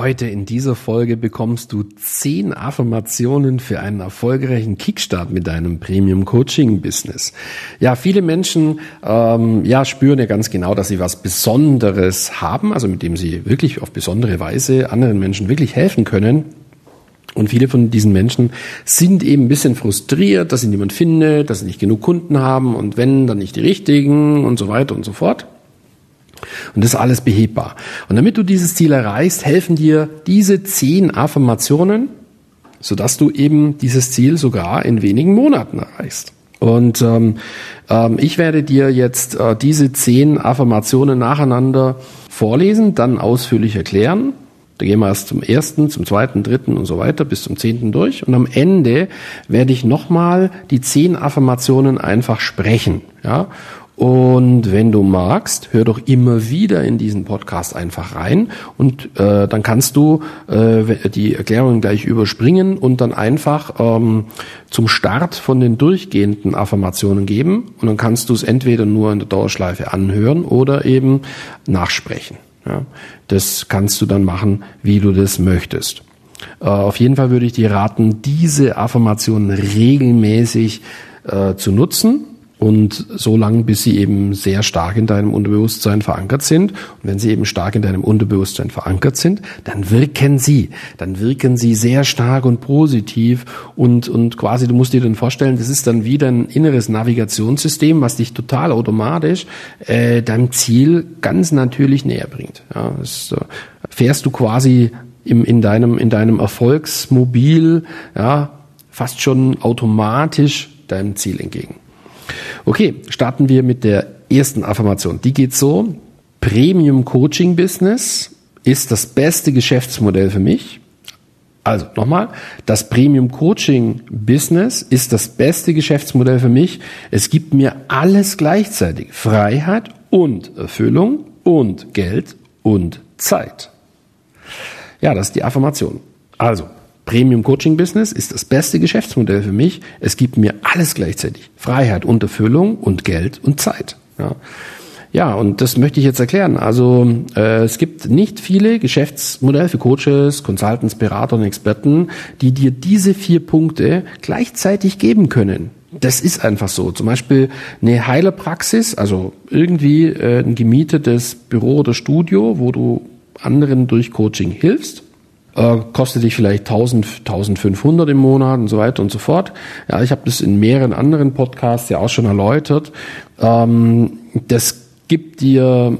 Heute in dieser Folge bekommst du zehn Affirmationen für einen erfolgreichen Kickstart mit deinem Premium Coaching Business. Ja, viele Menschen ähm, ja spüren ja ganz genau, dass sie was Besonderes haben, also mit dem sie wirklich auf besondere Weise anderen Menschen wirklich helfen können. Und viele von diesen Menschen sind eben ein bisschen frustriert, dass sie niemand findet, dass sie nicht genug Kunden haben und wenn, dann nicht die richtigen und so weiter und so fort. Und das ist alles behebbar. Und damit du dieses Ziel erreichst, helfen dir diese zehn Affirmationen, sodass du eben dieses Ziel sogar in wenigen Monaten erreichst. Und ähm, ähm, ich werde dir jetzt äh, diese zehn Affirmationen nacheinander vorlesen, dann ausführlich erklären. Da gehen wir erst zum ersten, zum zweiten, dritten und so weiter bis zum zehnten durch. Und am Ende werde ich nochmal die zehn Affirmationen einfach sprechen. Ja? Und wenn du magst, hör doch immer wieder in diesen Podcast einfach rein und äh, dann kannst du äh, die Erklärung gleich überspringen und dann einfach ähm, zum Start von den durchgehenden Affirmationen geben und dann kannst du es entweder nur in der Dauerschleife anhören oder eben nachsprechen. Ja, das kannst du dann machen, wie du das möchtest. Äh, auf jeden Fall würde ich dir raten, diese Affirmationen regelmäßig äh, zu nutzen und so lange, bis sie eben sehr stark in deinem Unterbewusstsein verankert sind. Und wenn sie eben stark in deinem Unterbewusstsein verankert sind, dann wirken sie. Dann wirken sie sehr stark und positiv und, und quasi, du musst dir dann vorstellen, das ist dann wieder ein inneres Navigationssystem, was dich total automatisch äh, deinem Ziel ganz natürlich näher bringt. Ja, das, äh, fährst du quasi im, in deinem, in deinem Erfolgsmobil, ja, fast schon automatisch deinem Ziel entgegen. Okay, starten wir mit der ersten Affirmation. Die geht so. Premium Coaching Business ist das beste Geschäftsmodell für mich. Also nochmal, das Premium Coaching Business ist das beste Geschäftsmodell für mich. Es gibt mir alles gleichzeitig. Freiheit und Erfüllung und Geld und Zeit. Ja, das ist die Affirmation. Also, Premium Coaching Business ist das beste Geschäftsmodell für mich. Es gibt mir alles gleichzeitig. Freiheit und Erfüllung und Geld und Zeit. Ja. Ja, und das möchte ich jetzt erklären. Also äh, es gibt nicht viele Geschäftsmodelle für Coaches, Consultants, Berater und Experten, die dir diese vier Punkte gleichzeitig geben können. Das ist einfach so. Zum Beispiel eine Heilerpraxis, also irgendwie äh, ein gemietetes Büro oder Studio, wo du anderen durch Coaching hilfst äh, kostet dich vielleicht 1000, 1500 im Monat und so weiter und so fort. Ja, ich habe das in mehreren anderen Podcasts ja auch schon erläutert. Ähm, das gibt dir,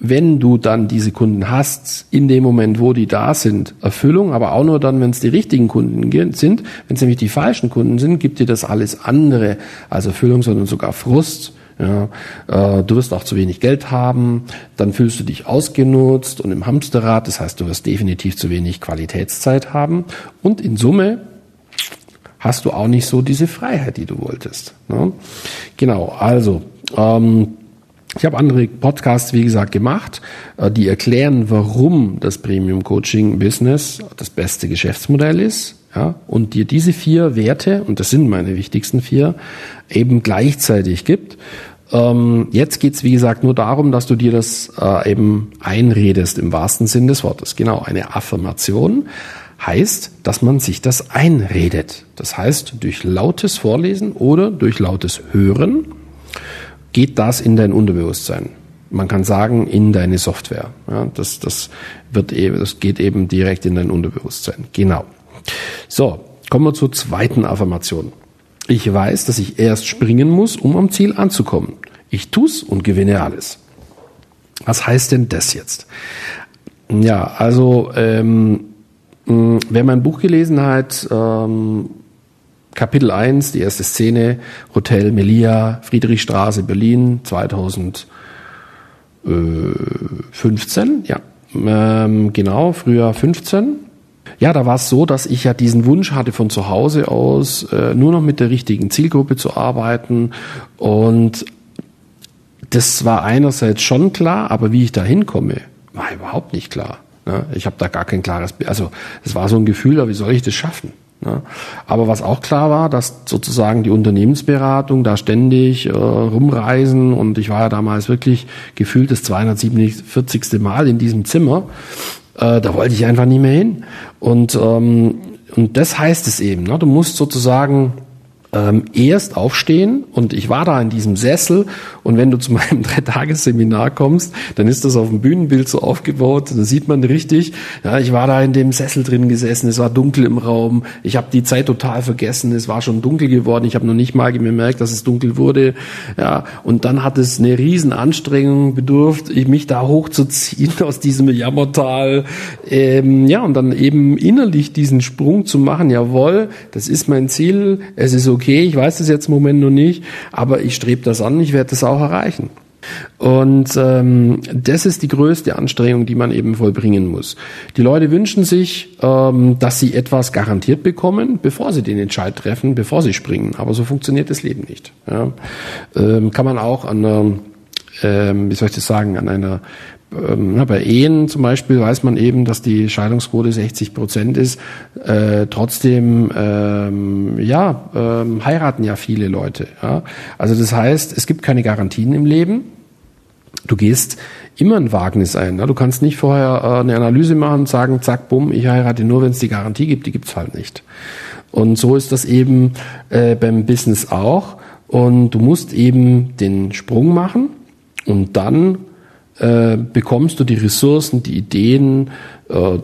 wenn du dann diese Kunden hast, in dem Moment, wo die da sind, Erfüllung, aber auch nur dann, wenn es die richtigen Kunden sind. Wenn es nämlich die falschen Kunden sind, gibt dir das alles andere als Erfüllung, sondern sogar Frust ja, äh, du wirst auch zu wenig Geld haben, dann fühlst du dich ausgenutzt und im Hamsterrad, das heißt, du wirst definitiv zu wenig Qualitätszeit haben und in Summe hast du auch nicht so diese Freiheit, die du wolltest. Ne? Genau, also ähm, ich habe andere Podcasts, wie gesagt, gemacht, äh, die erklären, warum das Premium Coaching Business das beste Geschäftsmodell ist. Ja, und dir diese vier Werte, und das sind meine wichtigsten vier, eben gleichzeitig gibt. Ähm, jetzt geht's wie gesagt, nur darum, dass du dir das äh, eben einredest im wahrsten Sinn des Wortes. Genau, eine Affirmation heißt, dass man sich das einredet. Das heißt, durch lautes Vorlesen oder durch lautes Hören geht das in dein Unterbewusstsein. Man kann sagen, in deine Software. Ja, das, das, wird eben, das geht eben direkt in dein Unterbewusstsein. Genau. So, kommen wir zur zweiten Affirmation. Ich weiß, dass ich erst springen muss, um am Ziel anzukommen. Ich tu's und gewinne alles. Was heißt denn das jetzt? Ja, also ähm, wer mein Buch gelesen hat, ähm, Kapitel 1, die erste Szene, Hotel Melia, Friedrichstraße, Berlin, 2015, ja, ähm, genau, früher 15. Ja, da war es so, dass ich ja diesen Wunsch hatte, von zu Hause aus äh, nur noch mit der richtigen Zielgruppe zu arbeiten und das war einerseits schon klar, aber wie ich da hinkomme, war überhaupt nicht klar. Ne? Ich habe da gar kein klares, also es war so ein Gefühl, wie soll ich das schaffen? Ne? Aber was auch klar war, dass sozusagen die Unternehmensberatung da ständig äh, rumreisen und ich war ja damals wirklich gefühlt das 247. Mal in diesem Zimmer. Äh, da wollte ich einfach nie mehr hin. Und, ähm, und das heißt es eben, ne? du musst sozusagen ähm, erst aufstehen und ich war da in diesem Sessel und wenn du zu meinem Dreitagesseminar kommst, dann ist das auf dem Bühnenbild so aufgebaut, da sieht man richtig, ja, ich war da in dem Sessel drin gesessen, es war dunkel im Raum, ich habe die Zeit total vergessen, es war schon dunkel geworden, ich habe noch nicht mal gemerkt, dass es dunkel wurde, ja, und dann hat es eine riesen Anstrengung bedurft, mich da hochzuziehen aus diesem Jammertal, ähm, ja, und dann eben innerlich diesen Sprung zu machen, jawohl, das ist mein Ziel, es ist okay, okay, ich weiß das jetzt im Moment noch nicht, aber ich strebe das an, ich werde das auch erreichen. Und ähm, das ist die größte Anstrengung, die man eben vollbringen muss. Die Leute wünschen sich, ähm, dass sie etwas garantiert bekommen, bevor sie den Entscheid treffen, bevor sie springen. Aber so funktioniert das Leben nicht. Ja. Ähm, kann man auch an einer, ähm, wie soll ich das sagen, an einer ähm, bei Ehen zum Beispiel weiß man eben, dass die Scheidungsquote 60 Prozent ist. Äh, trotzdem, ähm, ja, ähm, heiraten ja viele Leute. Ja? Also das heißt, es gibt keine Garantien im Leben. Du gehst immer ein Wagnis ein. Ja? Du kannst nicht vorher äh, eine Analyse machen und sagen, zack, bumm, ich heirate nur, wenn es die Garantie gibt. Die gibt's halt nicht. Und so ist das eben äh, beim Business auch. Und du musst eben den Sprung machen und dann äh, bekommst du die Ressourcen, die Ideen, äh,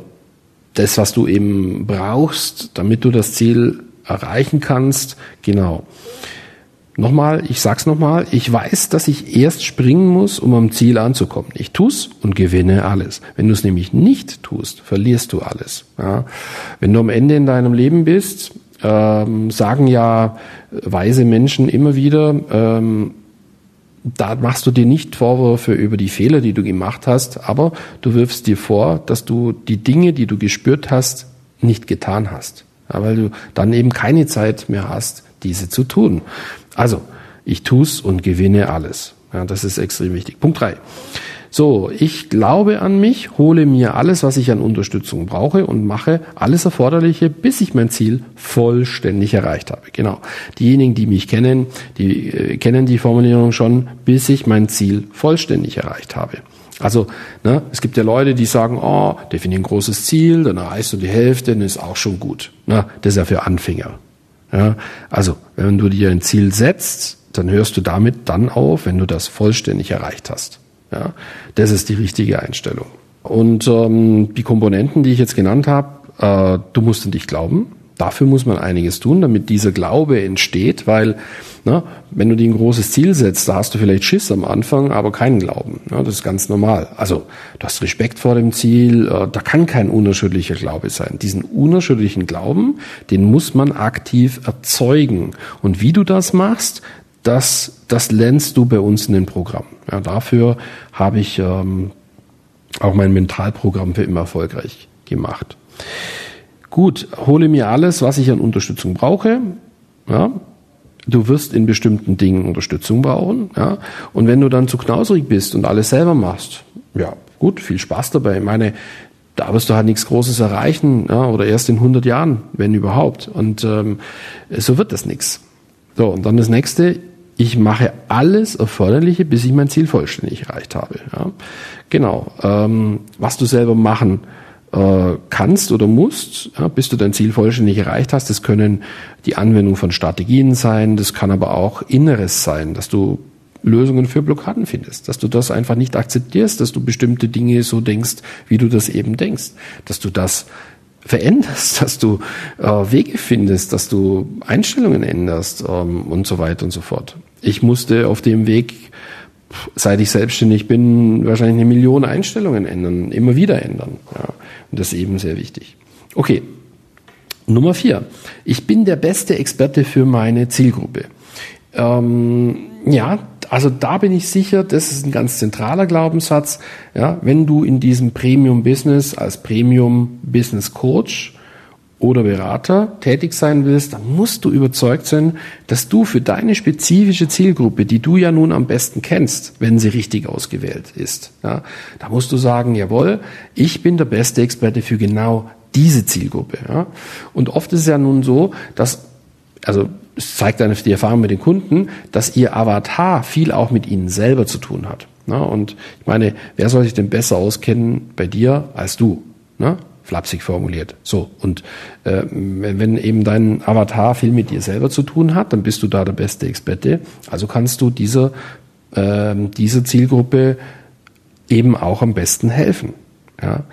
das, was du eben brauchst, damit du das Ziel erreichen kannst. Genau. Nochmal, ich sag's nochmal, ich weiß, dass ich erst springen muss, um am Ziel anzukommen. Ich tu's und gewinne alles. Wenn du es nämlich nicht tust, verlierst du alles. Ja? Wenn du am Ende in deinem Leben bist, ähm, sagen ja weise Menschen immer wieder, ähm, da machst du dir nicht Vorwürfe über die Fehler, die du gemacht hast, aber du wirfst dir vor, dass du die Dinge, die du gespürt hast, nicht getan hast. Ja, weil du dann eben keine Zeit mehr hast, diese zu tun. Also, ich tu's und gewinne alles. Ja, das ist extrem wichtig. Punkt drei. So, ich glaube an mich, hole mir alles, was ich an Unterstützung brauche und mache alles Erforderliche, bis ich mein Ziel vollständig erreicht habe. Genau. Diejenigen, die mich kennen, die äh, kennen die Formulierung schon, bis ich mein Ziel vollständig erreicht habe. Also, ne, es gibt ja Leute, die sagen, oh, definier ein großes Ziel, dann erreichst du die Hälfte, dann ist auch schon gut. Na, das ist ja für Anfänger. Ja, also, wenn du dir ein Ziel setzt, dann hörst du damit dann auf, wenn du das vollständig erreicht hast. Ja, das ist die richtige Einstellung. Und ähm, die Komponenten, die ich jetzt genannt habe, äh, du musst an dich glauben. Dafür muss man einiges tun, damit dieser Glaube entsteht, weil na, wenn du dir ein großes Ziel setzt, da hast du vielleicht Schiss am Anfang, aber keinen Glauben. Ja, das ist ganz normal. Also du hast Respekt vor dem Ziel, äh, da kann kein unerschütterlicher Glaube sein. Diesen unerschütterlichen Glauben, den muss man aktiv erzeugen. Und wie du das machst, das, das lernst du bei uns in den Programmen. Ja, dafür habe ich ähm, auch mein Mentalprogramm für immer erfolgreich gemacht. Gut, hole mir alles, was ich an Unterstützung brauche. Ja, du wirst in bestimmten Dingen Unterstützung brauchen. Ja, und wenn du dann zu knauserig bist und alles selber machst, ja, gut, viel Spaß dabei. Ich meine, da wirst du halt nichts Großes erreichen ja, oder erst in 100 Jahren, wenn überhaupt. Und ähm, so wird das nichts. So, und dann das nächste, ich mache alles Erforderliche, bis ich mein Ziel vollständig erreicht habe. Ja. Genau. Ähm, was du selber machen äh, kannst oder musst, bis du dein Ziel vollständig erreicht hast, das können die Anwendung von Strategien sein, das kann aber auch Inneres sein, dass du Lösungen für Blockaden findest, dass du das einfach nicht akzeptierst, dass du bestimmte Dinge so denkst, wie du das eben denkst, dass du das veränderst, dass du äh, Wege findest, dass du Einstellungen änderst ähm, und so weiter und so fort ich musste auf dem Weg, seit ich selbstständig bin, wahrscheinlich eine Million Einstellungen ändern, immer wieder ändern. Ja, und das ist eben sehr wichtig. Okay. Nummer vier. Ich bin der beste Experte für meine Zielgruppe. Ähm, ja, also da bin ich sicher, das ist ein ganz zentraler Glaubenssatz. Ja, wenn du in diesem Premium Business als Premium Business Coach oder Berater tätig sein willst, dann musst du überzeugt sein, dass du für deine spezifische Zielgruppe, die du ja nun am besten kennst, wenn sie richtig ausgewählt ist, ja, da musst du sagen, jawohl, ich bin der beste Experte für genau diese Zielgruppe. Ja. Und oft ist es ja nun so, dass, also es zeigt eine die Erfahrung mit den Kunden, dass ihr Avatar viel auch mit ihnen selber zu tun hat. Ja, und ich meine, wer soll sich denn besser auskennen bei dir als du? Ne? Flapsig formuliert. So, und äh, wenn, eben dein Avatar viel mit dir selber zu tun hat, dann bist du da der beste Experte. Also kannst du dieser, äh, dieser Zielgruppe eben auch am besten helfen. Ja?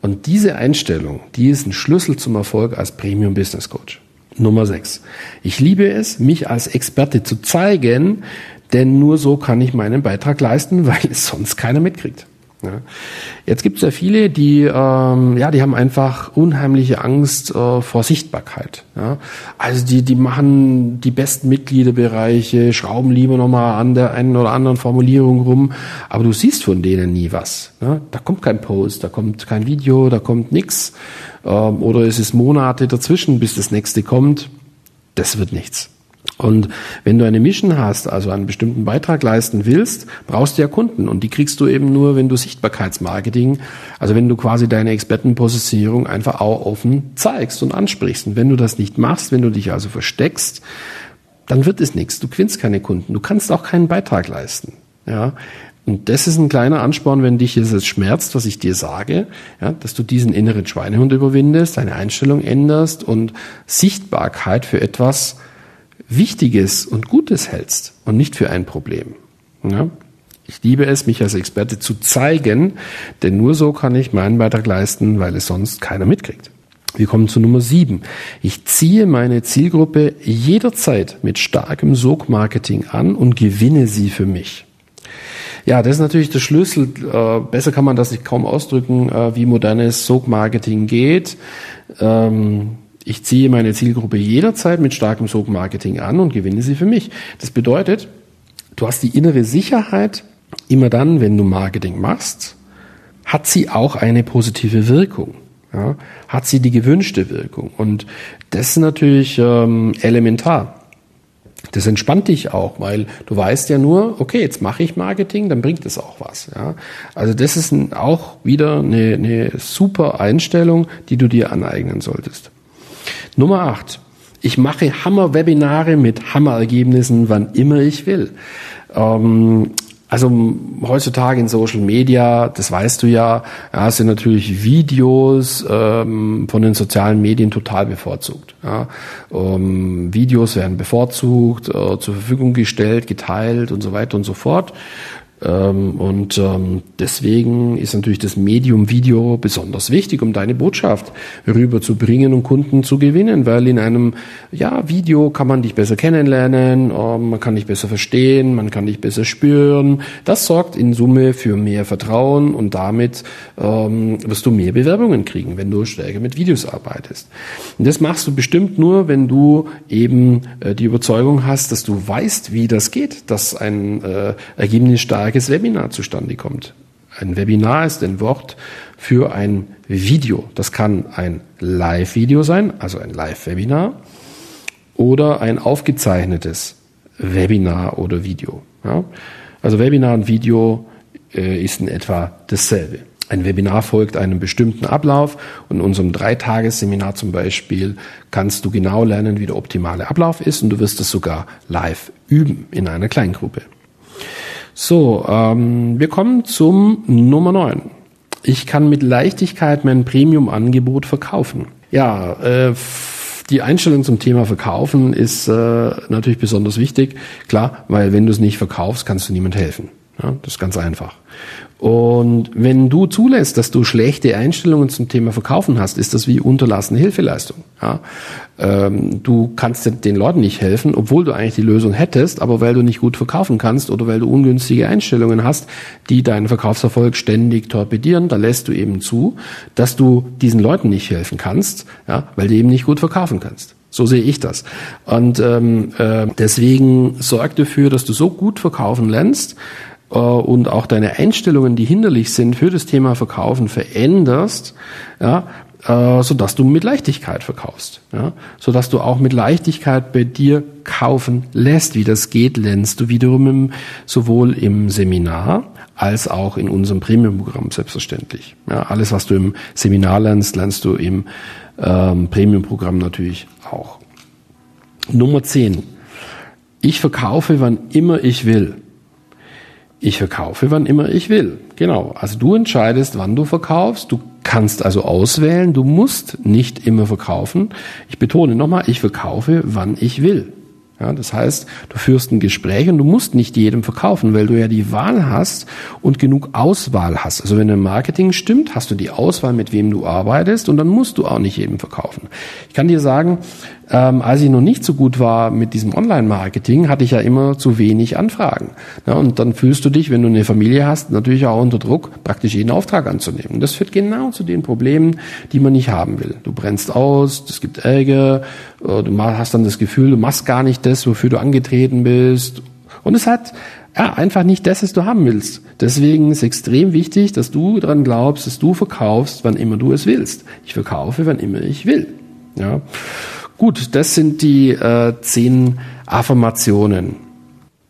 Und diese Einstellung, die ist ein Schlüssel zum Erfolg als Premium Business Coach. Nummer 6. Ich liebe es, mich als Experte zu zeigen, denn nur so kann ich meinen Beitrag leisten, weil es sonst keiner mitkriegt. Ja. Jetzt gibt es ja viele, die ähm, ja, die haben einfach unheimliche Angst äh, vor Sichtbarkeit. Ja. Also die die machen die besten Mitgliederbereiche, schrauben lieber nochmal an der einen oder anderen Formulierung rum, aber du siehst von denen nie was. Ja. Da kommt kein Post, da kommt kein Video, da kommt nix ähm, oder es ist Monate dazwischen, bis das nächste kommt. Das wird nichts. Und wenn du eine Mission hast, also einen bestimmten Beitrag leisten willst, brauchst du ja Kunden. Und die kriegst du eben nur, wenn du Sichtbarkeitsmarketing, also wenn du quasi deine Expertenpositionierung einfach auch offen zeigst und ansprichst. Und wenn du das nicht machst, wenn du dich also versteckst, dann wird es nichts. Du gewinnst keine Kunden. Du kannst auch keinen Beitrag leisten. Ja, und das ist ein kleiner Ansporn, wenn dich jetzt schmerzt, was ich dir sage, ja, dass du diesen inneren Schweinehund überwindest, deine Einstellung änderst und Sichtbarkeit für etwas Wichtiges und Gutes hältst und nicht für ein Problem. Ja? Ich liebe es, mich als Experte zu zeigen, denn nur so kann ich meinen Beitrag leisten, weil es sonst keiner mitkriegt. Wir kommen zu Nummer sieben. Ich ziehe meine Zielgruppe jederzeit mit starkem Sogmarketing an und gewinne sie für mich. Ja, das ist natürlich der Schlüssel. Äh, besser kann man das nicht kaum ausdrücken, äh, wie modernes Sogmarketing geht. Ähm, ich ziehe meine Zielgruppe jederzeit mit starkem Sog-Marketing an und gewinne sie für mich. Das bedeutet, du hast die innere Sicherheit, immer dann, wenn du Marketing machst, hat sie auch eine positive Wirkung. Ja, hat sie die gewünschte Wirkung. Und das ist natürlich ähm, elementar. Das entspannt dich auch, weil du weißt ja nur, okay, jetzt mache ich Marketing, dann bringt es auch was. Ja? Also das ist auch wieder eine, eine super Einstellung, die du dir aneignen solltest. Nummer 8. Ich mache Hammer-Webinare mit Hammer-Ergebnissen, wann immer ich will. Ähm, also heutzutage in Social Media, das weißt du ja, ja sind natürlich Videos ähm, von den sozialen Medien total bevorzugt. Ja. Ähm, Videos werden bevorzugt, äh, zur Verfügung gestellt, geteilt und so weiter und so fort. Ähm, und ähm, deswegen ist natürlich das Medium Video besonders wichtig, um deine Botschaft rüberzubringen und Kunden zu gewinnen, weil in einem ja, Video kann man dich besser kennenlernen, ähm, man kann dich besser verstehen, man kann dich besser spüren. Das sorgt in Summe für mehr Vertrauen und damit ähm, wirst du mehr Bewerbungen kriegen, wenn du stärker mit Videos arbeitest. Und das machst du bestimmt nur, wenn du eben äh, die Überzeugung hast, dass du weißt, wie das geht, dass ein äh, Ergebnis stark erfolgreiches Webinar zustande kommt. Ein Webinar ist ein Wort für ein Video. Das kann ein Live-Video sein, also ein Live-Webinar, oder ein aufgezeichnetes Webinar oder Video. Ja? Also Webinar und Video äh, ist in etwa dasselbe. Ein Webinar folgt einem bestimmten Ablauf und in unserem Dreitagesseminar zum Beispiel kannst du genau lernen, wie der optimale Ablauf ist und du wirst es sogar live üben in einer Kleingruppe. So, ähm, wir kommen zum Nummer 9. Ich kann mit Leichtigkeit mein Premium-Angebot verkaufen. Ja, äh, die Einstellung zum Thema Verkaufen ist äh, natürlich besonders wichtig. Klar, weil wenn du es nicht verkaufst, kannst du niemand helfen. Ja, das ist ganz einfach. Und wenn du zulässt, dass du schlechte Einstellungen zum Thema Verkaufen hast, ist das wie unterlassene Hilfeleistung. Ja? Ähm, du kannst den Leuten nicht helfen, obwohl du eigentlich die Lösung hättest, aber weil du nicht gut verkaufen kannst oder weil du ungünstige Einstellungen hast, die deinen Verkaufserfolg ständig torpedieren, da lässt du eben zu, dass du diesen Leuten nicht helfen kannst, ja? weil du eben nicht gut verkaufen kannst. So sehe ich das. Und ähm, äh, deswegen sorg dafür, dass du so gut verkaufen lernst, und auch deine Einstellungen, die hinderlich sind für das Thema Verkaufen, veränderst, ja, äh, sodass du mit Leichtigkeit verkaufst. Ja? Sodass du auch mit Leichtigkeit bei dir kaufen lässt. Wie das geht, lernst du wiederum im, sowohl im Seminar als auch in unserem Premium-Programm selbstverständlich. Ja, alles, was du im Seminar lernst, lernst du im ähm, Premium-Programm natürlich auch. Nummer 10. Ich verkaufe, wann immer ich will. Ich verkaufe, wann immer ich will. Genau. Also du entscheidest, wann du verkaufst. Du kannst also auswählen. Du musst nicht immer verkaufen. Ich betone nochmal, ich verkaufe, wann ich will. Ja, das heißt, du führst ein Gespräch und du musst nicht jedem verkaufen, weil du ja die Wahl hast und genug Auswahl hast. Also wenn dein Marketing stimmt, hast du die Auswahl, mit wem du arbeitest und dann musst du auch nicht jedem verkaufen. Ich kann dir sagen, ähm, als ich noch nicht so gut war mit diesem Online-Marketing, hatte ich ja immer zu wenig Anfragen. Ja, und dann fühlst du dich, wenn du eine Familie hast, natürlich auch unter Druck, praktisch jeden Auftrag anzunehmen. Das führt genau zu den Problemen, die man nicht haben will. Du brennst aus, es gibt Ärger, äh, du hast dann das Gefühl, du machst gar nicht das, wofür du angetreten bist. Und es hat ja, einfach nicht das, was du haben willst. Deswegen ist extrem wichtig, dass du daran glaubst, dass du verkaufst, wann immer du es willst. Ich verkaufe, wann immer ich will. Ja. Gut, das sind die äh, zehn Affirmationen.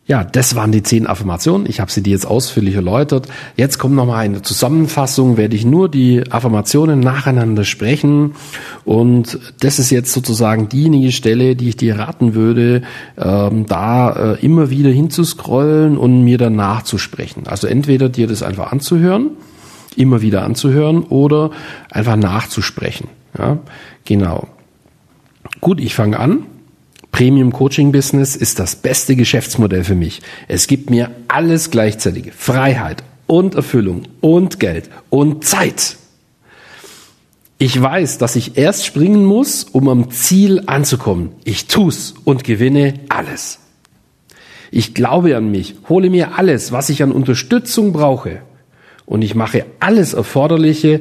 Ja, das waren die zehn Affirmationen. Ich habe sie dir jetzt ausführlich erläutert. Jetzt kommt nochmal eine Zusammenfassung, werde ich nur die Affirmationen nacheinander sprechen. Und das ist jetzt sozusagen diejenige Stelle, die ich dir raten würde, ähm, da äh, immer wieder hinzuscrollen und mir dann nachzusprechen. Also entweder dir das einfach anzuhören, immer wieder anzuhören oder einfach nachzusprechen. Ja, genau. Gut, ich fange an. Premium Coaching Business ist das beste Geschäftsmodell für mich. Es gibt mir alles gleichzeitig. Freiheit und Erfüllung und Geld und Zeit. Ich weiß, dass ich erst springen muss, um am Ziel anzukommen. Ich tu's und gewinne alles. Ich glaube an mich, hole mir alles, was ich an Unterstützung brauche. Und ich mache alles Erforderliche,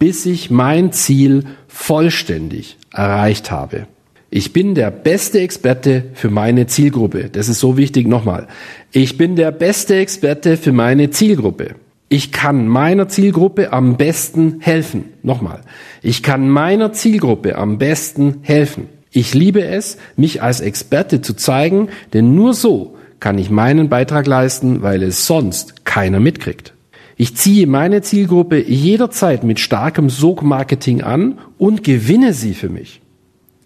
bis ich mein Ziel vollständig erreicht habe. Ich bin der beste Experte für meine Zielgruppe. Das ist so wichtig nochmal. Ich bin der beste Experte für meine Zielgruppe. Ich kann meiner Zielgruppe am besten helfen. Nochmal. Ich kann meiner Zielgruppe am besten helfen. Ich liebe es, mich als Experte zu zeigen, denn nur so kann ich meinen Beitrag leisten, weil es sonst keiner mitkriegt. Ich ziehe meine Zielgruppe jederzeit mit starkem Sog-Marketing an und gewinne sie für mich.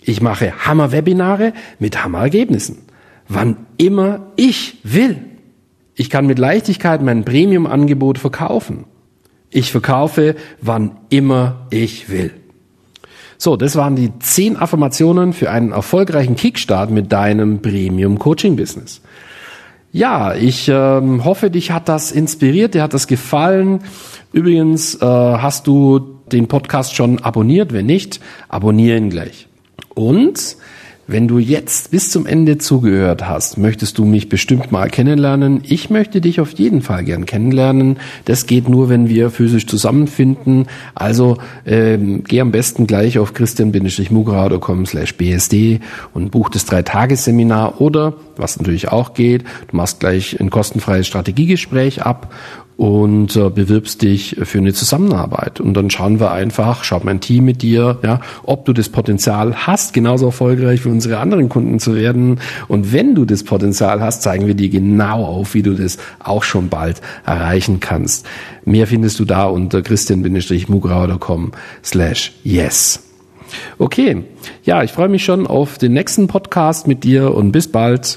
Ich mache Hammer-Webinare mit Hammer-Ergebnissen. Wann immer ich will. Ich kann mit Leichtigkeit mein Premium-Angebot verkaufen. Ich verkaufe, wann immer ich will. So, das waren die zehn Affirmationen für einen erfolgreichen Kickstart mit deinem Premium-Coaching-Business. Ja, ich ähm, hoffe, dich hat das inspiriert, dir hat das gefallen. Übrigens äh, hast du den Podcast schon abonniert. Wenn nicht, abonnieren gleich. Und wenn du jetzt bis zum Ende zugehört hast, möchtest du mich bestimmt mal kennenlernen. Ich möchte dich auf jeden Fall gern kennenlernen. Das geht nur, wenn wir physisch zusammenfinden. Also ähm, geh am besten gleich auf christian-mugrau.com slash bsd und buch das Drei-Tages-Seminar oder, was natürlich auch geht, du machst gleich ein kostenfreies Strategiegespräch ab und äh, bewirbst dich für eine Zusammenarbeit. Und dann schauen wir einfach, schaut mein Team mit dir, ja, ob du das Potenzial hast, genauso erfolgreich für unsere anderen Kunden zu werden. Und wenn du das Potenzial hast, zeigen wir dir genau auf, wie du das auch schon bald erreichen kannst. Mehr findest du da unter christian-mugrauer.com slash yes. Okay, ja, ich freue mich schon auf den nächsten Podcast mit dir und bis bald.